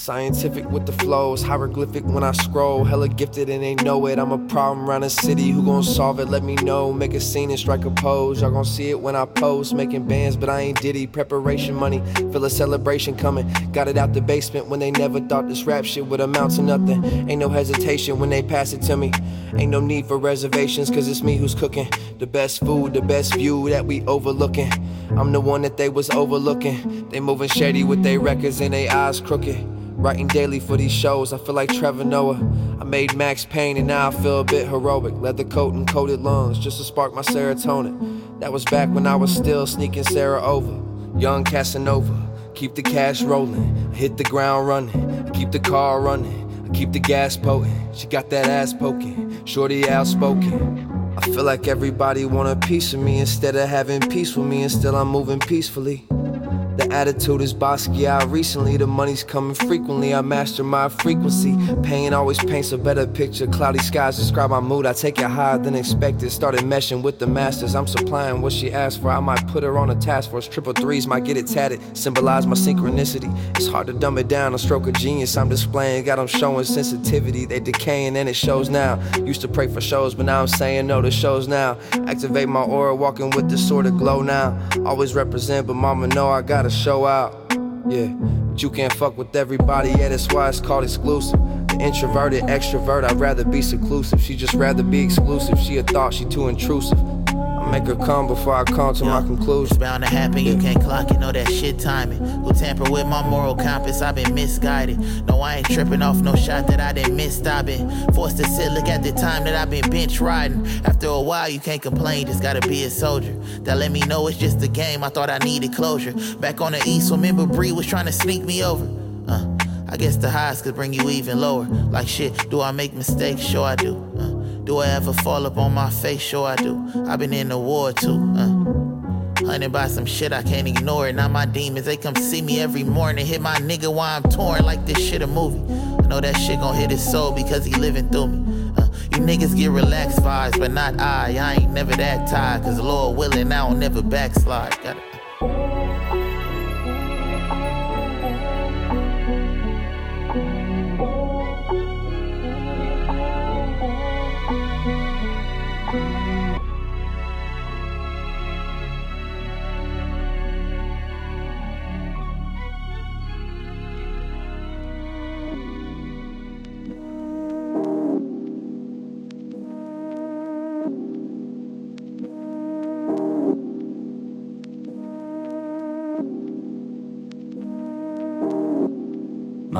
Scientific with the flows, hieroglyphic when I scroll. Hella gifted and they know it. I'm a problem around the city. Who gon' solve it? Let me know. Make a scene and strike a pose. Y'all gon' see it when I post. Making bands, but I ain't diddy. Preparation money, feel a celebration coming. Got it out the basement when they never thought this rap shit would amount to nothing. Ain't no hesitation when they pass it to me. Ain't no need for reservations, cause it's me who's cooking. The best food, the best view that we overlooking. I'm the one that they was overlooking. They moving shady with their records and they eyes crooked. Writing daily for these shows, I feel like Trevor Noah. I made Max Payne and now I feel a bit heroic. Leather coat and coated lungs just to spark my serotonin. That was back when I was still sneaking Sarah over. Young Casanova, keep the cash rolling. I hit the ground running, I keep the car running. I keep the gas potent. She got that ass poking, shorty outspoken. I feel like everybody want a piece of me instead of having peace with me, and still I'm moving peacefully. The attitude is Basquiat recently. The money's coming frequently. I master my frequency. Pain always paints a better picture. Cloudy skies describe my mood. I take it higher than expected. Started meshing with the masters. I'm supplying what she asked for. I might put her on a task force. Triple threes might get it tatted. Symbolize my synchronicity. It's hard to dumb it down. A stroke of genius I'm displaying. Got them showing sensitivity. They decaying and it shows now. Used to pray for shows, but now I'm saying no to shows now. Activate my aura, walking with this sort of glow now. Always represent, but mama know I got gotta show out. Yeah, but you can't fuck with everybody, yeah, that's why it's called exclusive. The introverted extrovert, I'd rather be seclusive. She just rather be exclusive. She a thought, she too intrusive. Make her come before I come to my conclusion. It's bound to happen, you can't clock it, know that shit timing. Who tamper with my moral compass, I've been misguided. No, I ain't tripping off no shot that I didn't miss. I've been forced to sit, look at the time that I've been bench riding. After a while, you can't complain, just gotta be a soldier. That let me know it's just a game, I thought I needed closure. Back on the east, remember Bree was trying to sneak me over. Uh, I guess the highs could bring you even lower. Like shit, do I make mistakes? Sure I do. Uh, do I ever fall up on my face? Sure I do. I've been in the war too. Uh. Hunted by some shit I can't ignore it. Now my demons, they come see me every morning. Hit my nigga while I'm torn like this shit a movie. I know that shit gon' hit his soul because he living through me. Uh, you niggas get relaxed vibes, but not I. I ain't never that tired, cause Lord willing, I don't never backslide. Got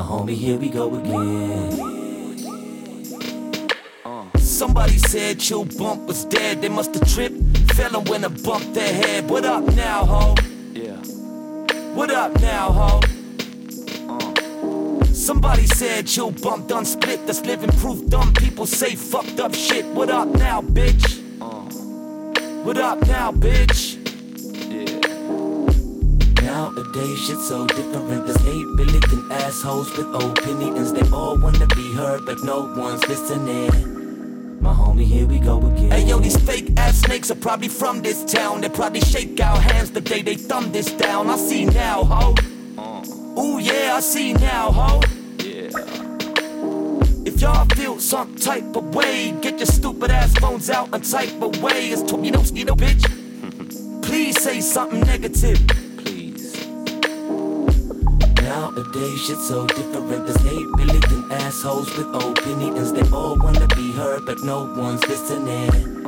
homie, here we go again. Somebody said Chill Bump was dead, they must have tripped. Fell when I bumped their head. What up now, ho? Yeah. What up now, ho? Uh. Somebody said Chill Bump done split, that's living proof. Dumb people say fucked up shit. What up now, bitch? Uh. What up now, bitch? Nowadays, shit's so different. There's 8 billion assholes with opinions. They all wanna be heard, but no one's listening. My homie, here we go again. Hey yo, these fake ass snakes are probably from this town. They probably shake our hands the day they thumb this down. I see now, ho. Uh. Ooh yeah, I see now, ho. Yeah. If y'all feel some type of way, get your stupid ass phones out and type away. It's to you know, you know, bitch. Please say something negative. Nowadays, shit's so different. There's 8 billion assholes with opinions. They all wanna be heard, but no one's listening.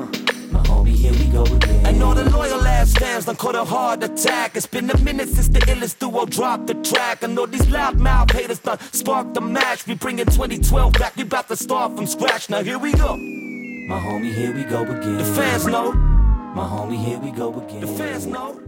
My homie, here we go again. And all the loyal ass fans done caught a heart attack. It's been a minute since the illest duo dropped the track. I know these loud mouth haters done sparked the match. We bringing 2012 back, we about to start from scratch. Now here we go. My homie, here we go again. The fans know. My homie, here we go again. The fans know.